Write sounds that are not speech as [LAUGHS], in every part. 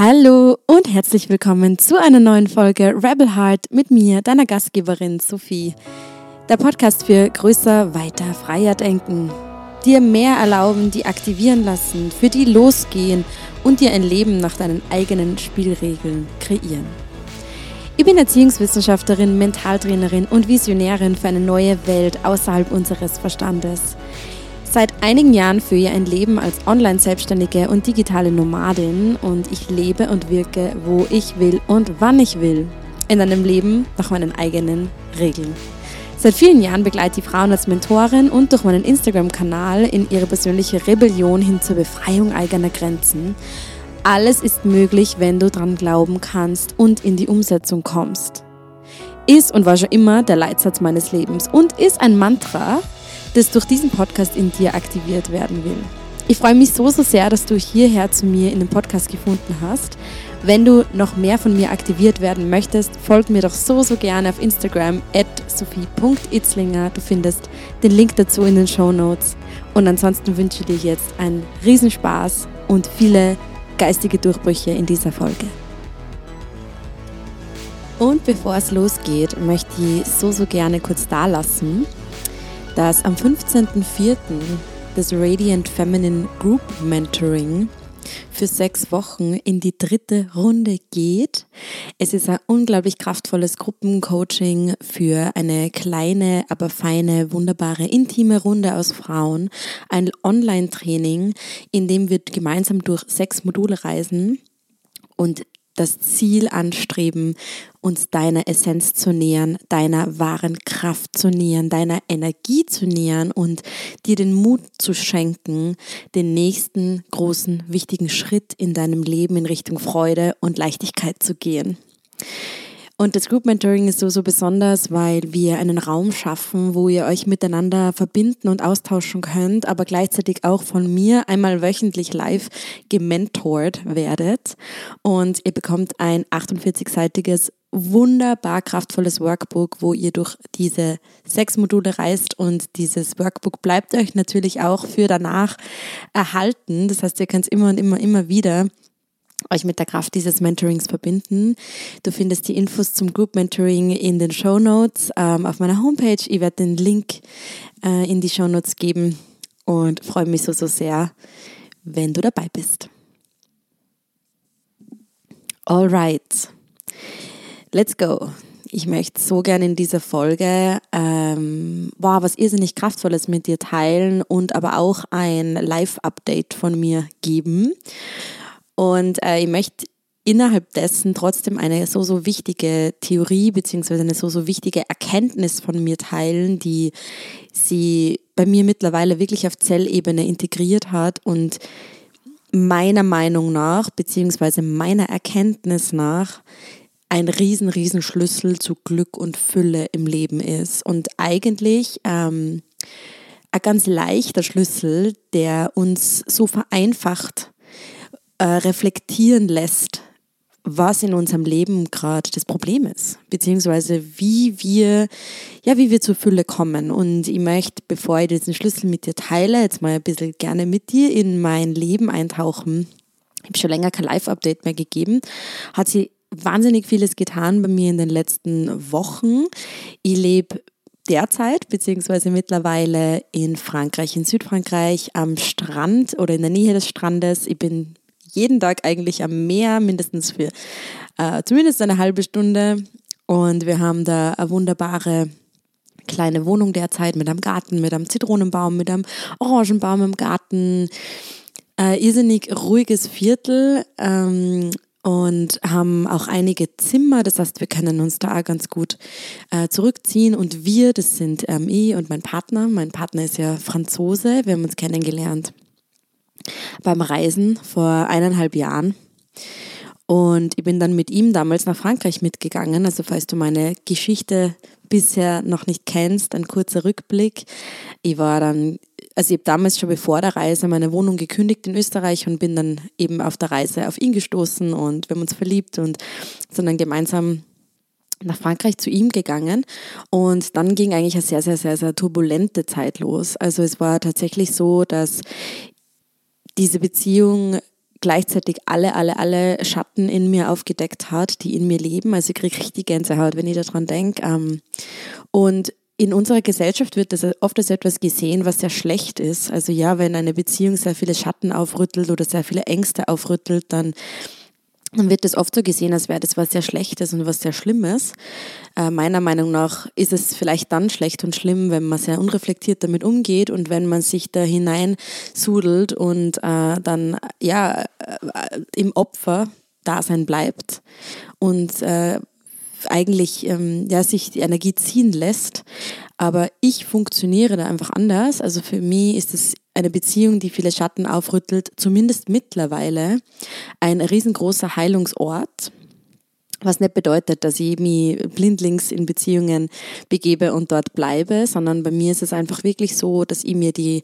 Hallo und herzlich willkommen zu einer neuen Folge Rebel Heart mit mir, deiner Gastgeberin Sophie. Der Podcast für größer, weiter, freier denken. Dir mehr erlauben, die aktivieren lassen, für die losgehen und dir ein Leben nach deinen eigenen Spielregeln kreieren. Ich bin Erziehungswissenschaftlerin, Mentaltrainerin und Visionärin für eine neue Welt außerhalb unseres Verstandes. Seit einigen Jahren führe ich ein Leben als Online-Selbstständige und digitale Nomadin und ich lebe und wirke, wo ich will und wann ich will. In einem Leben nach meinen eigenen Regeln. Seit vielen Jahren begleite ich Frauen als Mentorin und durch meinen Instagram-Kanal in ihre persönliche Rebellion hin zur Befreiung eigener Grenzen. Alles ist möglich, wenn du dran glauben kannst und in die Umsetzung kommst. Ist und war schon immer der Leitsatz meines Lebens und ist ein Mantra, das durch diesen Podcast in dir aktiviert werden will. Ich freue mich so, so sehr, dass du hierher zu mir in den Podcast gefunden hast. Wenn du noch mehr von mir aktiviert werden möchtest, folg mir doch so, so gerne auf Instagram at sophie.itzlinger. Du findest den Link dazu in den Show Notes. Und ansonsten wünsche ich dir jetzt einen Riesenspaß und viele geistige Durchbrüche in dieser Folge. Und bevor es losgeht, möchte ich so, so gerne kurz da lassen, dass am 15.04. das Radiant Feminine Group Mentoring für sechs Wochen in die dritte Runde geht. Es ist ein unglaublich kraftvolles Gruppencoaching für eine kleine, aber feine, wunderbare, intime Runde aus Frauen. Ein Online-Training, in dem wir gemeinsam durch sechs Module reisen und das Ziel anstreben, uns deiner Essenz zu nähern, deiner wahren Kraft zu nähern, deiner Energie zu nähern und dir den Mut zu schenken, den nächsten großen, wichtigen Schritt in deinem Leben in Richtung Freude und Leichtigkeit zu gehen. Und das Group Mentoring ist so, so besonders, weil wir einen Raum schaffen, wo ihr euch miteinander verbinden und austauschen könnt, aber gleichzeitig auch von mir einmal wöchentlich live gementort werdet. Und ihr bekommt ein 48-seitiges wunderbar kraftvolles Workbook, wo ihr durch diese sechs Module reist und dieses Workbook bleibt euch natürlich auch für danach erhalten. Das heißt, ihr könnt es immer und immer, immer wieder euch mit der Kraft dieses Mentorings verbinden. Du findest die Infos zum Group Mentoring in den Show Notes ähm, auf meiner Homepage. Ich werde den Link äh, in die Show Notes geben und freue mich so, so sehr, wenn du dabei bist. Alright, let's go. Ich möchte so gerne in dieser Folge ähm, wow, was irrsinnig Kraftvolles mit dir teilen und aber auch ein Live-Update von mir geben. Und äh, ich möchte innerhalb dessen trotzdem eine so, so wichtige Theorie beziehungsweise eine so, so wichtige Erkenntnis von mir teilen, die sie bei mir mittlerweile wirklich auf Zellebene integriert hat und meiner Meinung nach beziehungsweise meiner Erkenntnis nach ein riesen, riesen Schlüssel zu Glück und Fülle im Leben ist. Und eigentlich ähm, ein ganz leichter Schlüssel, der uns so vereinfacht äh, reflektieren lässt, was in unserem Leben gerade das Problem ist, beziehungsweise wie wir, ja, wie wir zur Fülle kommen. Und ich möchte, bevor ich diesen Schlüssel mit dir teile, jetzt mal ein bisschen gerne mit dir in mein Leben eintauchen. Ich habe schon länger kein Live-Update mehr gegeben. Hat sie wahnsinnig vieles getan bei mir in den letzten Wochen. Ich lebe derzeit, beziehungsweise mittlerweile in Frankreich, in Südfrankreich, am Strand oder in der Nähe des Strandes. Ich bin jeden Tag eigentlich am Meer, mindestens für äh, zumindest eine halbe Stunde. Und wir haben da eine wunderbare kleine Wohnung derzeit mit einem Garten, mit einem Zitronenbaum, mit einem Orangenbaum im Garten. Äh, irrsinnig ruhiges Viertel. Ähm, und haben auch einige Zimmer. Das heißt, wir können uns da ganz gut äh, zurückziehen. Und wir, das sind ähm, ich und mein Partner. Mein Partner ist ja Franzose. Wir haben uns kennengelernt beim Reisen vor eineinhalb Jahren. Und ich bin dann mit ihm damals nach Frankreich mitgegangen. Also falls du meine Geschichte bisher noch nicht kennst, ein kurzer Rückblick. Ich war dann, also ich habe damals schon bevor der Reise meine Wohnung gekündigt in Österreich und bin dann eben auf der Reise auf ihn gestoßen und wir haben uns verliebt und sind dann gemeinsam nach Frankreich zu ihm gegangen und dann ging eigentlich eine sehr, sehr, sehr, sehr turbulente Zeit los. Also es war tatsächlich so, dass diese Beziehung gleichzeitig alle, alle, alle Schatten in mir aufgedeckt hat, die in mir leben. Also ich kriege richtig Gänsehaut, wenn ich daran denke. Ähm, und in unserer Gesellschaft wird das oft als etwas gesehen, was sehr schlecht ist. Also ja, wenn eine Beziehung sehr viele Schatten aufrüttelt oder sehr viele Ängste aufrüttelt, dann dann wird das oft so gesehen, als wäre das was sehr Schlechtes und was sehr Schlimmes. Äh, meiner Meinung nach ist es vielleicht dann schlecht und schlimm, wenn man sehr unreflektiert damit umgeht und wenn man sich da hinein sudelt und äh, dann ja äh, im Opfer Dasein bleibt und äh, eigentlich ähm, ja, sich die Energie ziehen lässt. Aber ich funktioniere da einfach anders. Also für mich ist es eine Beziehung, die viele Schatten aufrüttelt, zumindest mittlerweile ein riesengroßer Heilungsort. Was nicht bedeutet, dass ich mich blindlings in Beziehungen begebe und dort bleibe, sondern bei mir ist es einfach wirklich so, dass ich mir die,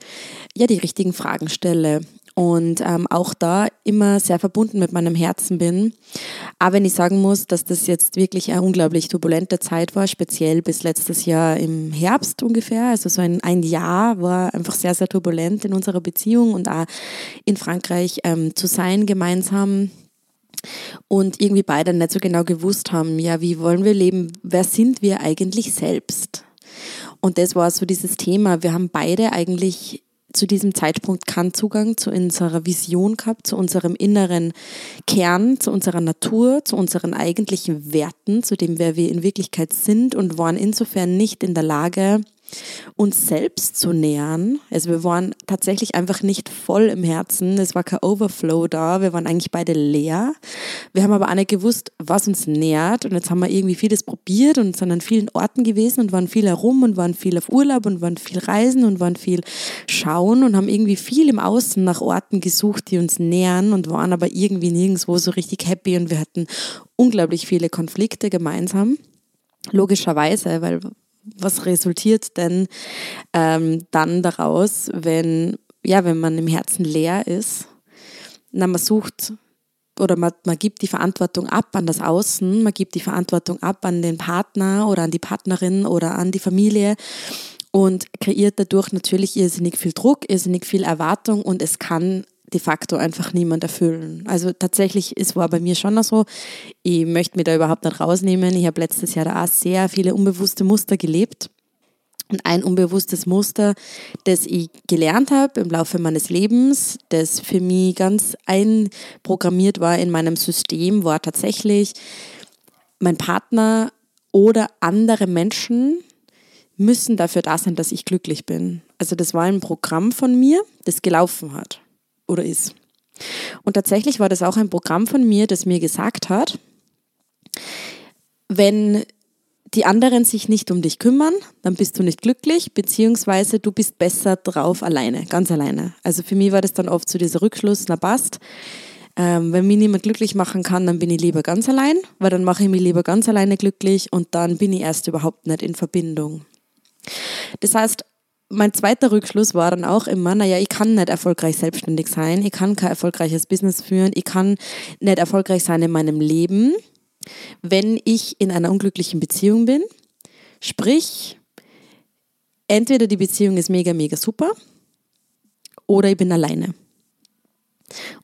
ja, die richtigen Fragen stelle und ähm, auch da immer sehr verbunden mit meinem Herzen bin. Aber wenn ich sagen muss, dass das jetzt wirklich eine unglaublich turbulente Zeit war, speziell bis letztes Jahr im Herbst ungefähr, also so ein, ein Jahr war einfach sehr, sehr turbulent in unserer Beziehung und auch in Frankreich ähm, zu sein gemeinsam und irgendwie beide nicht so genau gewusst haben, ja, wie wollen wir leben, wer sind wir eigentlich selbst? Und das war so dieses Thema. Wir haben beide eigentlich zu diesem Zeitpunkt keinen Zugang zu unserer Vision gehabt, zu unserem inneren Kern, zu unserer Natur, zu unseren eigentlichen Werten, zu dem, wer wir in Wirklichkeit sind und waren. Insofern nicht in der Lage, uns selbst zu nähern. Also wir waren tatsächlich einfach nicht voll im Herzen. Es war kein Overflow da. Wir waren eigentlich beide leer. Wir haben aber auch nicht gewusst, was uns nährt. Und jetzt haben wir irgendwie vieles probiert und sind an vielen Orten gewesen und waren viel herum und waren viel auf Urlaub und waren viel reisen und waren viel schauen und haben irgendwie viel im Außen nach Orten gesucht, die uns nähern und waren aber irgendwie nirgendwo so richtig happy und wir hatten unglaublich viele Konflikte gemeinsam. Logischerweise, weil was resultiert denn ähm, dann daraus, wenn, ja, wenn man im Herzen leer ist? Na, man sucht oder man, man gibt die Verantwortung ab an das Außen, man gibt die Verantwortung ab an den Partner oder an die Partnerin oder an die Familie und kreiert dadurch natürlich irrsinnig viel Druck, irrsinnig viel Erwartung und es kann de facto einfach niemand erfüllen. Also tatsächlich, es war bei mir schon so, ich möchte mich da überhaupt nicht rausnehmen. Ich habe letztes Jahr da auch sehr viele unbewusste Muster gelebt. Und ein unbewusstes Muster, das ich gelernt habe im Laufe meines Lebens, das für mich ganz einprogrammiert war in meinem System, war tatsächlich, mein Partner oder andere Menschen müssen dafür da sein, dass ich glücklich bin. Also das war ein Programm von mir, das gelaufen hat oder ist. Und tatsächlich war das auch ein Programm von mir, das mir gesagt hat, wenn die anderen sich nicht um dich kümmern, dann bist du nicht glücklich, beziehungsweise du bist besser drauf alleine, ganz alleine. Also für mich war das dann oft so dieser Rückschluss, na passt, ähm, wenn mich niemand glücklich machen kann, dann bin ich lieber ganz allein, weil dann mache ich mich lieber ganz alleine glücklich und dann bin ich erst überhaupt nicht in Verbindung. Das heißt, mein zweiter Rückschluss war dann auch immer, naja, ich kann nicht erfolgreich selbstständig sein, ich kann kein erfolgreiches Business führen, ich kann nicht erfolgreich sein in meinem Leben, wenn ich in einer unglücklichen Beziehung bin. Sprich, entweder die Beziehung ist mega, mega super oder ich bin alleine.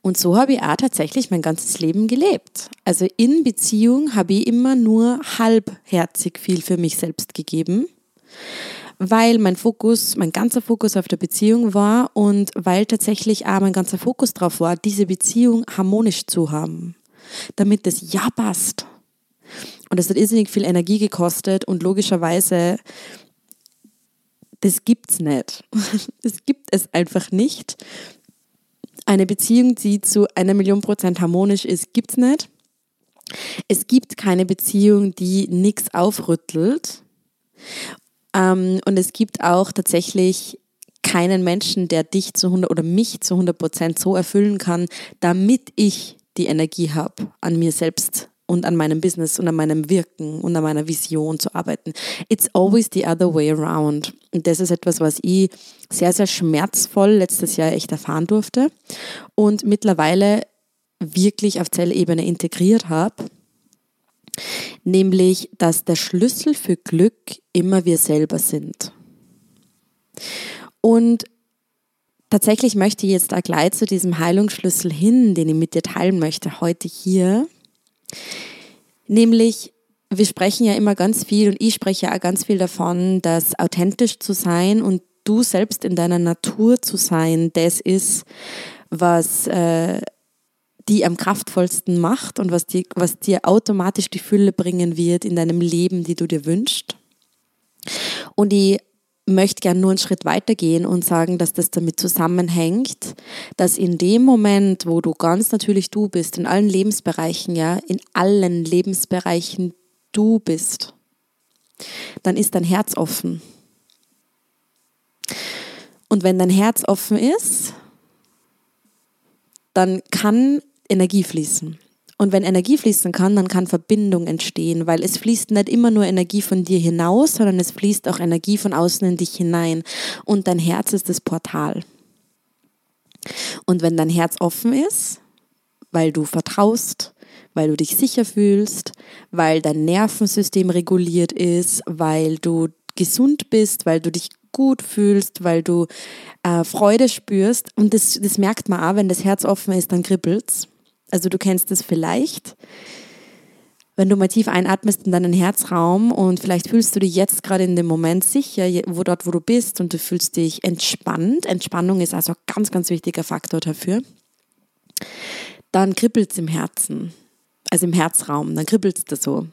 Und so habe ich auch tatsächlich mein ganzes Leben gelebt. Also in Beziehung habe ich immer nur halbherzig viel für mich selbst gegeben weil mein Fokus, mein ganzer Fokus auf der Beziehung war und weil tatsächlich auch mein ganzer Fokus darauf war, diese Beziehung harmonisch zu haben, damit es ja passt. Und das hat irrsinnig viel Energie gekostet und logischerweise, das gibt's nicht. [LAUGHS] Das gibt es einfach nicht. Eine Beziehung, die zu einer Million Prozent harmonisch ist, gibt's nicht. Es gibt keine Beziehung, die nichts aufrüttelt. Ähm, und es gibt auch tatsächlich keinen Menschen, der dich zu 100 oder mich zu 100 Prozent so erfüllen kann, damit ich die Energie habe, an mir selbst und an meinem Business und an meinem Wirken und an meiner Vision zu arbeiten. It's always the other way around. Und das ist etwas, was ich sehr, sehr schmerzvoll letztes Jahr echt erfahren durfte und mittlerweile wirklich auf Zellebene integriert habe nämlich dass der Schlüssel für Glück immer wir selber sind. Und tatsächlich möchte ich jetzt da gleich zu diesem Heilungsschlüssel hin, den ich mit dir teilen möchte, heute hier. Nämlich, wir sprechen ja immer ganz viel und ich spreche ja auch ganz viel davon, dass authentisch zu sein und du selbst in deiner Natur zu sein, das ist, was äh, die am kraftvollsten macht und was, die, was dir automatisch die Fülle bringen wird in deinem Leben, die du dir wünschst. Und ich möchte gerne nur einen Schritt weitergehen und sagen, dass das damit zusammenhängt, dass in dem Moment, wo du ganz natürlich du bist, in allen Lebensbereichen, ja, in allen Lebensbereichen du bist, dann ist dein Herz offen. Und wenn dein Herz offen ist, dann kann Energie fließen. Und wenn Energie fließen kann, dann kann Verbindung entstehen, weil es fließt nicht immer nur Energie von dir hinaus, sondern es fließt auch Energie von außen in dich hinein. Und dein Herz ist das Portal. Und wenn dein Herz offen ist, weil du vertraust, weil du dich sicher fühlst, weil dein Nervensystem reguliert ist, weil du gesund bist, weil du dich gut fühlst, weil du äh, Freude spürst. Und das, das merkt man auch, wenn das Herz offen ist, dann kribbelt's. Also du kennst es vielleicht, wenn du mal tief einatmest in deinen Herzraum und vielleicht fühlst du dich jetzt gerade in dem Moment sicher, wo dort, wo du bist und du fühlst dich entspannt. Entspannung ist also ein ganz, ganz wichtiger Faktor dafür. Dann kribbelt es im Herzen, also im Herzraum, dann kribbelt es da so.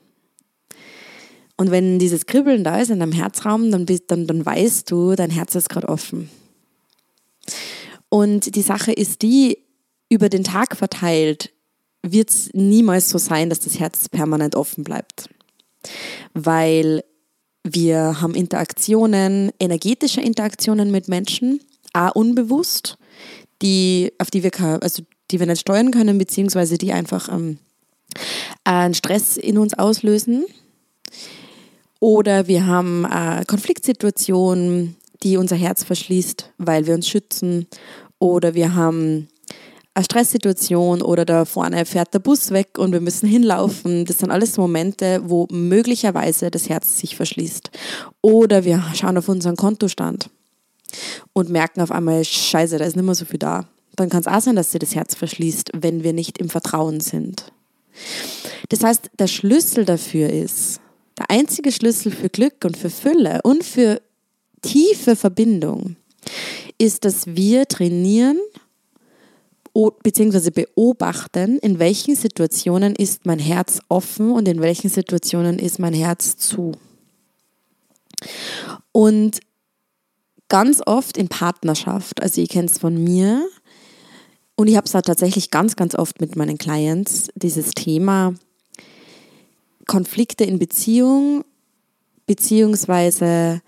Und wenn dieses Kribbeln da ist in deinem Herzraum, dann, bist, dann, dann weißt du, dein Herz ist gerade offen. Und die Sache ist die, über den Tag verteilt wird es niemals so sein, dass das Herz permanent offen bleibt. Weil wir haben Interaktionen, energetische Interaktionen mit Menschen, auch unbewusst, die, auf die wir, also die wir nicht steuern können, beziehungsweise die einfach ähm, einen Stress in uns auslösen. Oder wir haben äh, Konfliktsituationen, die unser Herz verschließt, weil wir uns schützen. Oder wir haben eine Stresssituation oder da vorne fährt der Bus weg und wir müssen hinlaufen. Das sind alles Momente, wo möglicherweise das Herz sich verschließt. Oder wir schauen auf unseren Kontostand und merken auf einmal, scheiße, da ist nicht mehr so viel da. Dann kann es auch sein, dass sich das Herz verschließt, wenn wir nicht im Vertrauen sind. Das heißt, der Schlüssel dafür ist, der einzige Schlüssel für Glück und für Fülle und für tiefe Verbindung ist, dass wir trainieren beziehungsweise beobachten, in welchen Situationen ist mein Herz offen und in welchen Situationen ist mein Herz zu. Und ganz oft in Partnerschaft, also ihr kennt es von mir, und ich habe es da tatsächlich ganz, ganz oft mit meinen Clients, dieses Thema Konflikte in Beziehung, beziehungsweise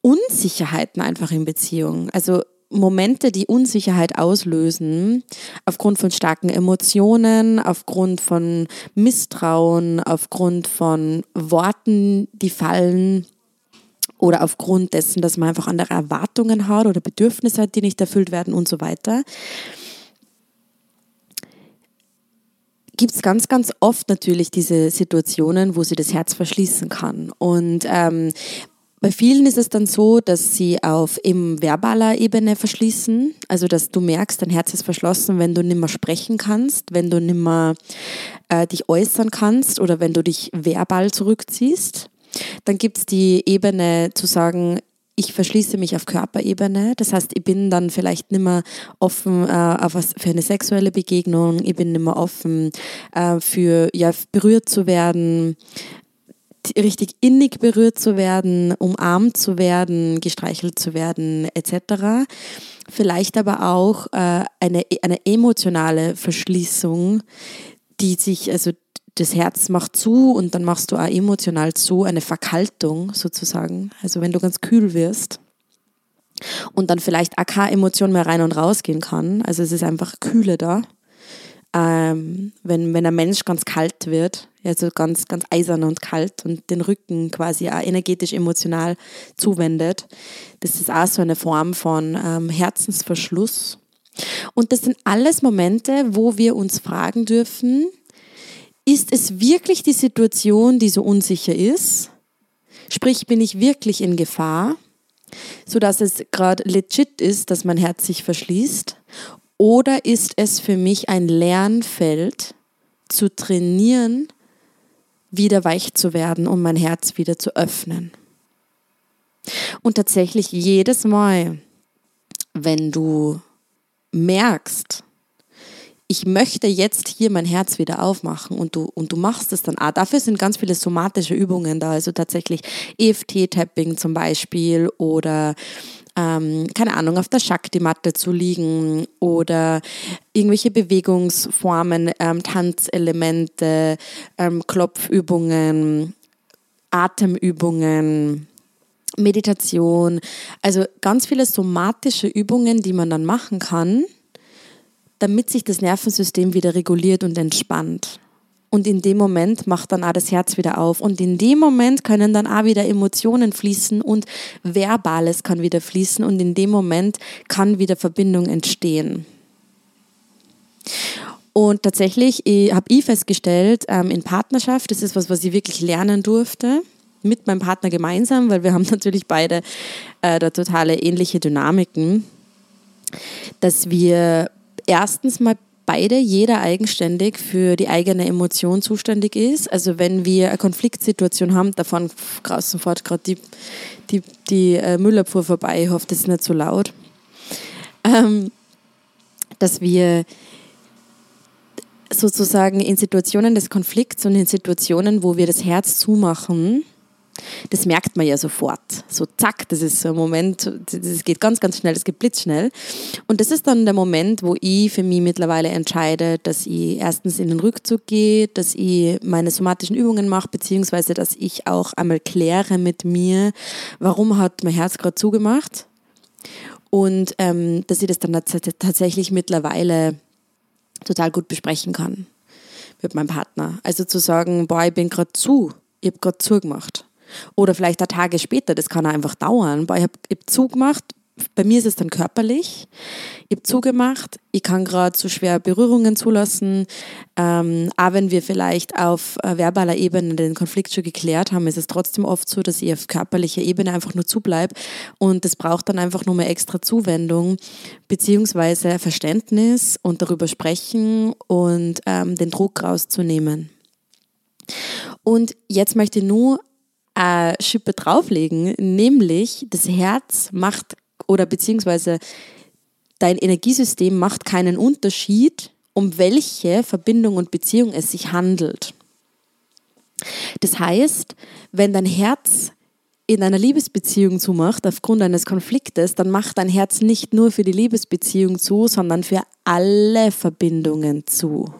Unsicherheiten einfach in Beziehung. Also Momente, die Unsicherheit auslösen, aufgrund von starken Emotionen, aufgrund von Misstrauen, aufgrund von Worten, die fallen oder aufgrund dessen, dass man einfach andere Erwartungen hat oder Bedürfnisse hat, die nicht erfüllt werden und so weiter, gibt es ganz, ganz oft natürlich diese Situationen, wo sie das Herz verschließen kann. Und ähm, bei vielen ist es dann so, dass sie auf eben verbaler Ebene verschließen, also dass du merkst, dein Herz ist verschlossen, wenn du nicht mehr sprechen kannst, wenn du nicht mehr äh, dich äußern kannst oder wenn du dich verbal zurückziehst. Dann gibt es die Ebene zu sagen, ich verschließe mich auf Körperebene. Das heißt, ich bin dann vielleicht nicht mehr offen äh, auf was, für eine sexuelle Begegnung, ich bin nicht mehr offen äh, für ja, berührt zu werden, richtig innig berührt zu werden, umarmt zu werden, gestreichelt zu werden, etc. Vielleicht aber auch äh, eine, eine emotionale Verschließung, die sich, also das Herz macht zu und dann machst du auch emotional zu, eine Verkaltung sozusagen. Also wenn du ganz kühl wirst und dann vielleicht auch keine Emotion mehr rein und rausgehen kann. Also es ist einfach Kühle da ähm, wenn, wenn ein Mensch ganz kalt wird, also ganz, ganz eisern und kalt und den Rücken quasi auch energetisch, emotional zuwendet, das ist auch so eine Form von ähm, Herzensverschluss. Und das sind alles Momente, wo wir uns fragen dürfen, ist es wirklich die Situation, die so unsicher ist? Sprich, bin ich wirklich in Gefahr? sodass es gerade legit ist, dass mein Herz sich verschließt? Oder ist es für mich ein Lernfeld, zu trainieren, wieder weich zu werden, um mein Herz wieder zu öffnen? Und tatsächlich jedes Mal, wenn du merkst, ich möchte jetzt hier mein Herz wieder aufmachen und du, und du machst es dann auch. Dafür sind ganz viele somatische Übungen da, also tatsächlich EFT-Tapping zum Beispiel oder ähm, keine Ahnung, auf der Shakti-Matte zu liegen oder irgendwelche Bewegungsformen, ähm, Tanzelemente, ähm, Klopfübungen, Atemübungen, Meditation, also ganz viele somatische Übungen, die man dann machen kann, damit sich das Nervensystem wieder reguliert und entspannt. Und in dem Moment macht dann auch das Herz wieder auf. Und in dem Moment können dann auch wieder Emotionen fließen und Verbales kann wieder fließen. Und in dem Moment kann wieder Verbindung entstehen. Und tatsächlich habe ich festgestellt, ähm, in Partnerschaft, das ist was, was ich wirklich lernen durfte, mit meinem Partner gemeinsam, weil wir haben [LAUGHS] natürlich beide äh, da totale ähnliche Dynamiken, dass wir erstens mal beide, jeder eigenständig für die eigene Emotion zuständig ist. Also wenn wir eine Konfliktsituation haben, davon draußen fährt gerade die, die, die äh, Müllabfuhr vorbei, ich hoffe, das ist nicht so laut, ähm, dass wir sozusagen in Situationen des Konflikts und in Situationen, wo wir das Herz zumachen, das merkt man ja sofort. So zack, das ist so ein Moment, das geht ganz, ganz schnell, das geht blitzschnell. Und das ist dann der Moment, wo ich für mich mittlerweile entscheide, dass ich erstens in den Rückzug gehe, dass ich meine somatischen Übungen mache, beziehungsweise dass ich auch einmal kläre mit mir, warum hat mein Herz gerade zugemacht. Und ähm, dass ich das dann tatsächlich mittlerweile total gut besprechen kann mit meinem Partner. Also zu sagen, boah, ich bin gerade zu, ich habe gerade zugemacht. Oder vielleicht ein Tage später, das kann auch einfach dauern. Ich habe hab zugemacht, bei mir ist es dann körperlich. Ich habe zugemacht, ich kann gerade zu so schwer Berührungen zulassen. Ähm, auch wenn wir vielleicht auf äh, verbaler Ebene den Konflikt schon geklärt haben, ist es trotzdem oft so, dass ich auf körperlicher Ebene einfach nur zubleibe. Und das braucht dann einfach nur mehr extra Zuwendung, beziehungsweise Verständnis und darüber sprechen und ähm, den Druck rauszunehmen. Und jetzt möchte ich nur eine Schippe drauflegen, nämlich das Herz macht oder beziehungsweise dein Energiesystem macht keinen Unterschied, um welche Verbindung und Beziehung es sich handelt. Das heißt, wenn dein Herz in einer Liebesbeziehung zumacht, aufgrund eines Konfliktes, dann macht dein Herz nicht nur für die Liebesbeziehung zu, sondern für alle Verbindungen zu.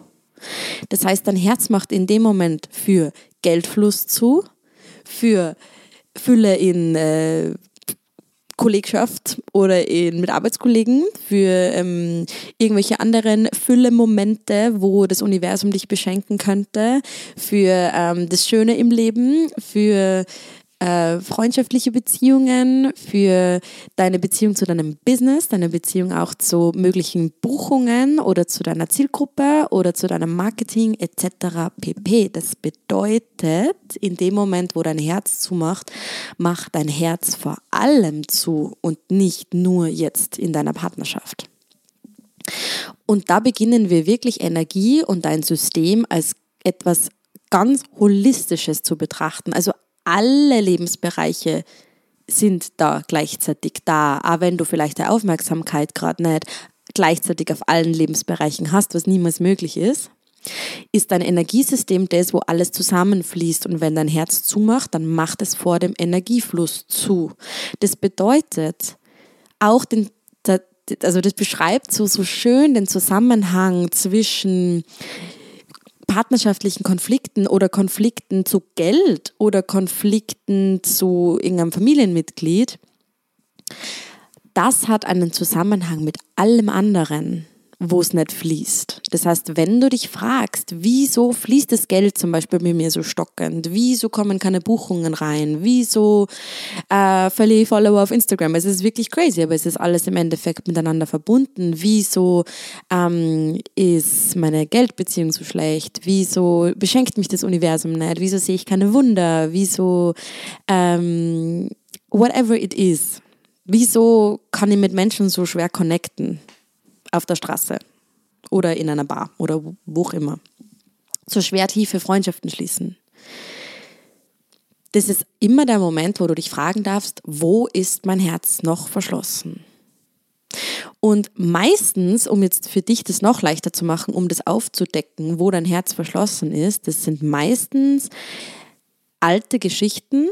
Das heißt, dein Herz macht in dem Moment für Geldfluss zu, für Fülle in äh, Kollegschaft oder in, mit Arbeitskollegen, für ähm, irgendwelche anderen Fülle-Momente, wo das Universum dich beschenken könnte, für ähm, das Schöne im Leben, für äh, freundschaftliche Beziehungen, für deine Beziehung zu deinem Business, deine Beziehung auch zu möglichen Buchungen oder zu deiner Zielgruppe oder zu deinem Marketing etc. pp. Das bedeutet, in dem Moment, wo dein Herz zumacht, macht dein Herz vor allem zu und nicht nur jetzt in deiner Partnerschaft. Und da beginnen wir wirklich Energie und dein System als etwas ganz Holistisches zu betrachten. Also alle Lebensbereiche sind da gleichzeitig da, auch wenn du vielleicht die Aufmerksamkeit gerade nicht gleichzeitig auf allen Lebensbereichen hast, was niemals möglich ist, ist dein Energiesystem das, wo alles zusammenfließt und wenn dein Herz zumacht, dann macht es vor dem Energiefluss zu. Das bedeutet, auch den, also das beschreibt so, so schön den Zusammenhang zwischen partnerschaftlichen Konflikten oder Konflikten zu Geld oder Konflikten zu irgendeinem Familienmitglied, das hat einen Zusammenhang mit allem anderen wo es nicht fließt. Das heißt, wenn du dich fragst, wieso fließt das Geld zum Beispiel bei mir so stockend, wieso kommen keine Buchungen rein, wieso äh, verliere ich Follower auf Instagram, es ist wirklich crazy, aber es ist alles im Endeffekt miteinander verbunden. Wieso ähm, ist meine Geldbeziehung so schlecht? Wieso beschenkt mich das Universum nicht? Wieso sehe ich keine Wunder? Wieso ähm, whatever it is wieso kann ich mit Menschen so schwer connecten auf der Straße oder in einer Bar oder wo auch immer? So schwer tiefe Freundschaften schließen. Das ist immer der Moment, wo du dich fragen darfst, wo ist mein Herz noch verschlossen? Und meistens, um jetzt für dich das noch leichter zu machen, um das aufzudecken, wo dein Herz verschlossen ist, das sind meistens alte Geschichten,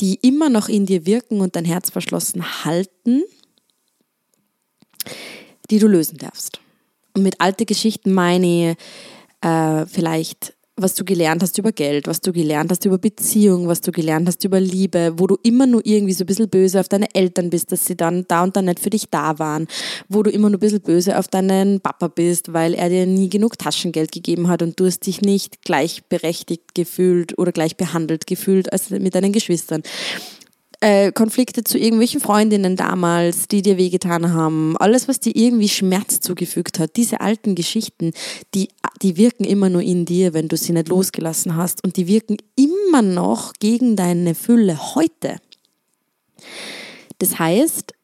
die immer noch in dir wirken und dein Herz verschlossen halten, die du lösen darfst. Und mit alte Geschichten meine äh, vielleicht was du gelernt hast über Geld, was du gelernt hast über Beziehung, was du gelernt hast über Liebe, wo du immer nur irgendwie so ein bisschen böse auf deine Eltern bist, dass sie dann da und dann nicht für dich da waren, wo du immer nur ein bisschen böse auf deinen Papa bist, weil er dir nie genug Taschengeld gegeben hat und du hast dich nicht gleichberechtigt gefühlt oder gleich behandelt gefühlt als mit deinen Geschwistern äh, Konflikte zu irgendwelchen Freundinnen damals, die dir wehgetan haben, alles, was dir irgendwie Schmerz zugefügt hat, diese alten Geschichten, die, die wirken immer nur in dir, wenn du sie nicht losgelassen hast. Und die wirken immer noch gegen deine Fülle heute. Das heißt,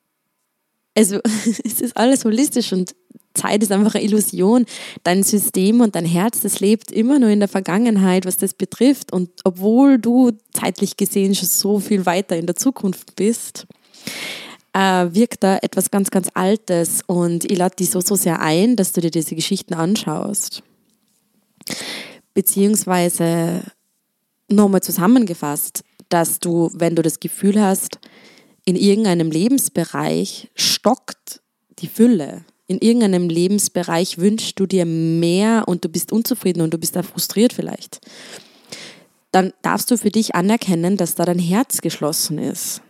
also [LAUGHS] es ist alles holistisch und Zeit ist einfach eine Illusion. Dein System und dein Herz, das lebt immer nur in der Vergangenheit, was das betrifft. Und obwohl du zeitlich gesehen schon so viel weiter in der Zukunft bist, äh, wirkt da etwas ganz, ganz Altes. Und ich lade dich so, so sehr ein, dass du dir diese Geschichten anschaust. Beziehungsweise nochmal zusammengefasst, dass du, wenn du das Gefühl hast, in irgendeinem Lebensbereich stockt die Fülle, in irgendeinem Lebensbereich wünschst du dir mehr und du bist unzufrieden und du bist da frustriert vielleicht, dann darfst du für dich anerkennen, dass da dein Herz geschlossen ist.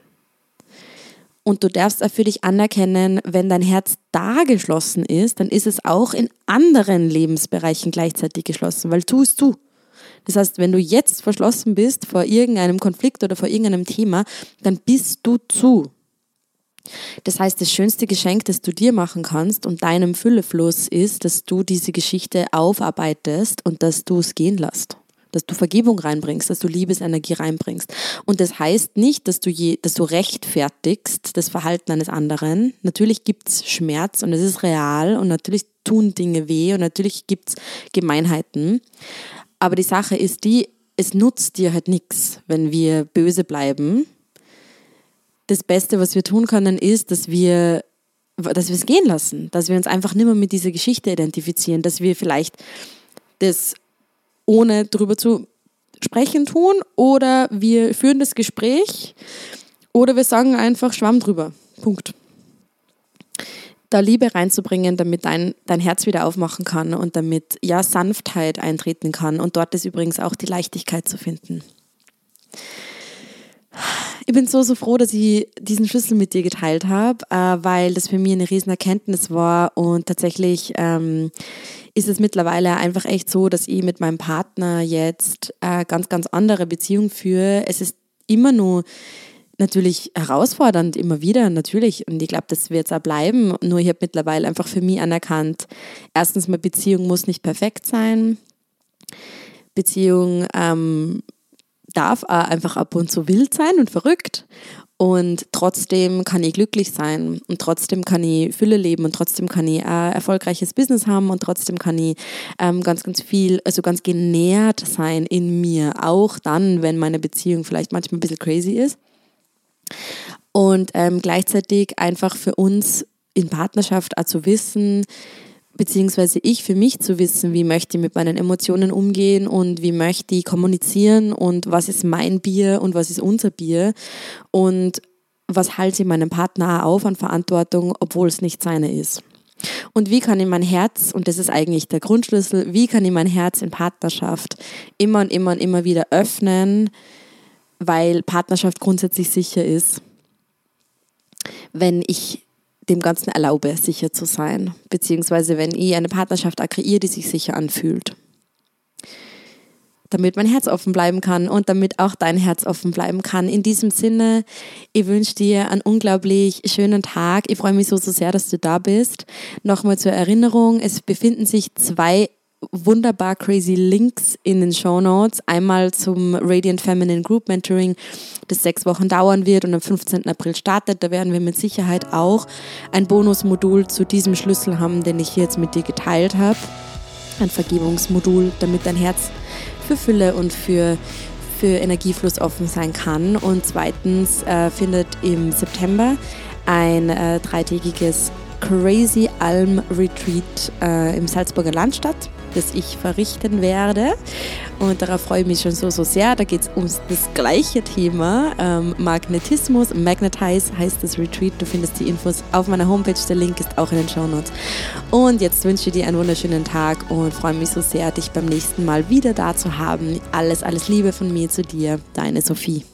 Und du darfst auch für dich anerkennen, wenn dein Herz da geschlossen ist, dann ist es auch in anderen Lebensbereichen gleichzeitig geschlossen, weil tust du. Das heißt, wenn du jetzt verschlossen bist vor irgendeinem Konflikt oder vor irgendeinem Thema, dann bist du zu. Das heißt, das schönste Geschenk, das du dir machen kannst und deinem Füllefluss ist, dass du diese Geschichte aufarbeitest und dass du es gehen lässt. Dass du Vergebung reinbringst, dass du Liebesenergie reinbringst. Und das heißt nicht, dass du, je, dass du rechtfertigst das Verhalten eines anderen. Natürlich gibt es Schmerz und es ist real und natürlich tun Dinge weh und natürlich gibt es Gemeinheiten. Aber die Sache ist die, es nutzt dir halt nichts, wenn wir böse bleiben das Beste, was wir tun können, ist, dass wir dass wir es gehen lassen, dass wir uns einfach nicht mehr mit dieser Geschichte identifizieren, dass wir vielleicht das ohne drüber zu sprechen tun oder wir führen das Gespräch oder wir sagen einfach Schwamm drüber. Punkt. Da Liebe reinzubringen, damit dein, dein Herz wieder aufmachen kann und damit ja Sanftheit eintreten kann und dort ist übrigens auch die Leichtigkeit zu finden ich bin so, so froh, dass ich diesen Schlüssel mit dir geteilt habe, äh, weil das für mich eine riesen Erkenntnis war und tatsächlich ähm, ist es mittlerweile einfach echt so, dass ich mit meinem Partner jetzt äh, ganz, ganz andere Beziehung führe. Es ist immer nur natürlich herausfordernd, immer wieder, natürlich. Und ich glaube, das wird es auch bleiben. Nur ich habe mittlerweile einfach für mich anerkannt, erstens mal, Beziehung muss nicht perfekt sein. Beziehung ähm, darf auch einfach ab und zu wild sein und verrückt. Und trotzdem kann ich glücklich sein und trotzdem kann ich Fülle leben und trotzdem kann ich ein erfolgreiches Business haben und trotzdem kann ich ähm, ganz, ganz viel, also ganz genährt sein in mir, auch dann, wenn meine Beziehung vielleicht manchmal ein bisschen crazy ist. Und ähm, gleichzeitig einfach für uns in Partnerschaft auch zu wissen, beziehungsweise ich für mich zu wissen, wie möchte ich mit meinen Emotionen umgehen und wie möchte ich kommunizieren und was ist mein Bier und was ist unser Bier und was halte ich meinem Partner auf an Verantwortung, obwohl es nicht seine ist. Und wie kann ich mein Herz, und das ist eigentlich der Grundschlüssel, wie kann ich mein Herz in Partnerschaft immer und immer und immer wieder öffnen, weil Partnerschaft grundsätzlich sicher ist, wenn ich dem Ganzen erlaube, sicher zu sein. Beziehungsweise wenn ich eine Partnerschaft kreiere, die sich sicher anfühlt. Damit mein Herz offen bleiben kann und damit auch dein Herz offen bleiben kann. In diesem Sinne, ich wünsche dir einen unglaublich schönen Tag. Ich freue mich so, so sehr, dass du da bist. Nochmal zur Erinnerung, es befinden sich zwei wunderbar crazy Links in den Show Notes. Einmal zum Radiant Feminine Group Mentoring, das sechs Wochen dauern wird und am 15. April startet. Da werden wir mit Sicherheit auch ein Bonusmodul zu diesem Schlüssel haben, den ich hier jetzt mit dir geteilt habe. Ein Vergebungsmodul, damit dein Herz für Fülle und für für Energiefluss offen sein kann. Und zweitens äh, findet im September ein äh, dreitägiges Crazy Alm Retreat äh, im Salzburger Land statt das ich verrichten werde. Und darauf freue ich mich schon so, so sehr. Da geht es um das gleiche Thema. Ähm, Magnetismus, Magnetize heißt das Retreat. Du findest die Infos auf meiner Homepage. Der Link ist auch in den Show Notes. Und jetzt wünsche ich dir einen wunderschönen Tag und freue mich so sehr, dich beim nächsten Mal wieder da zu haben. Alles, alles Liebe von mir zu dir. Deine Sophie.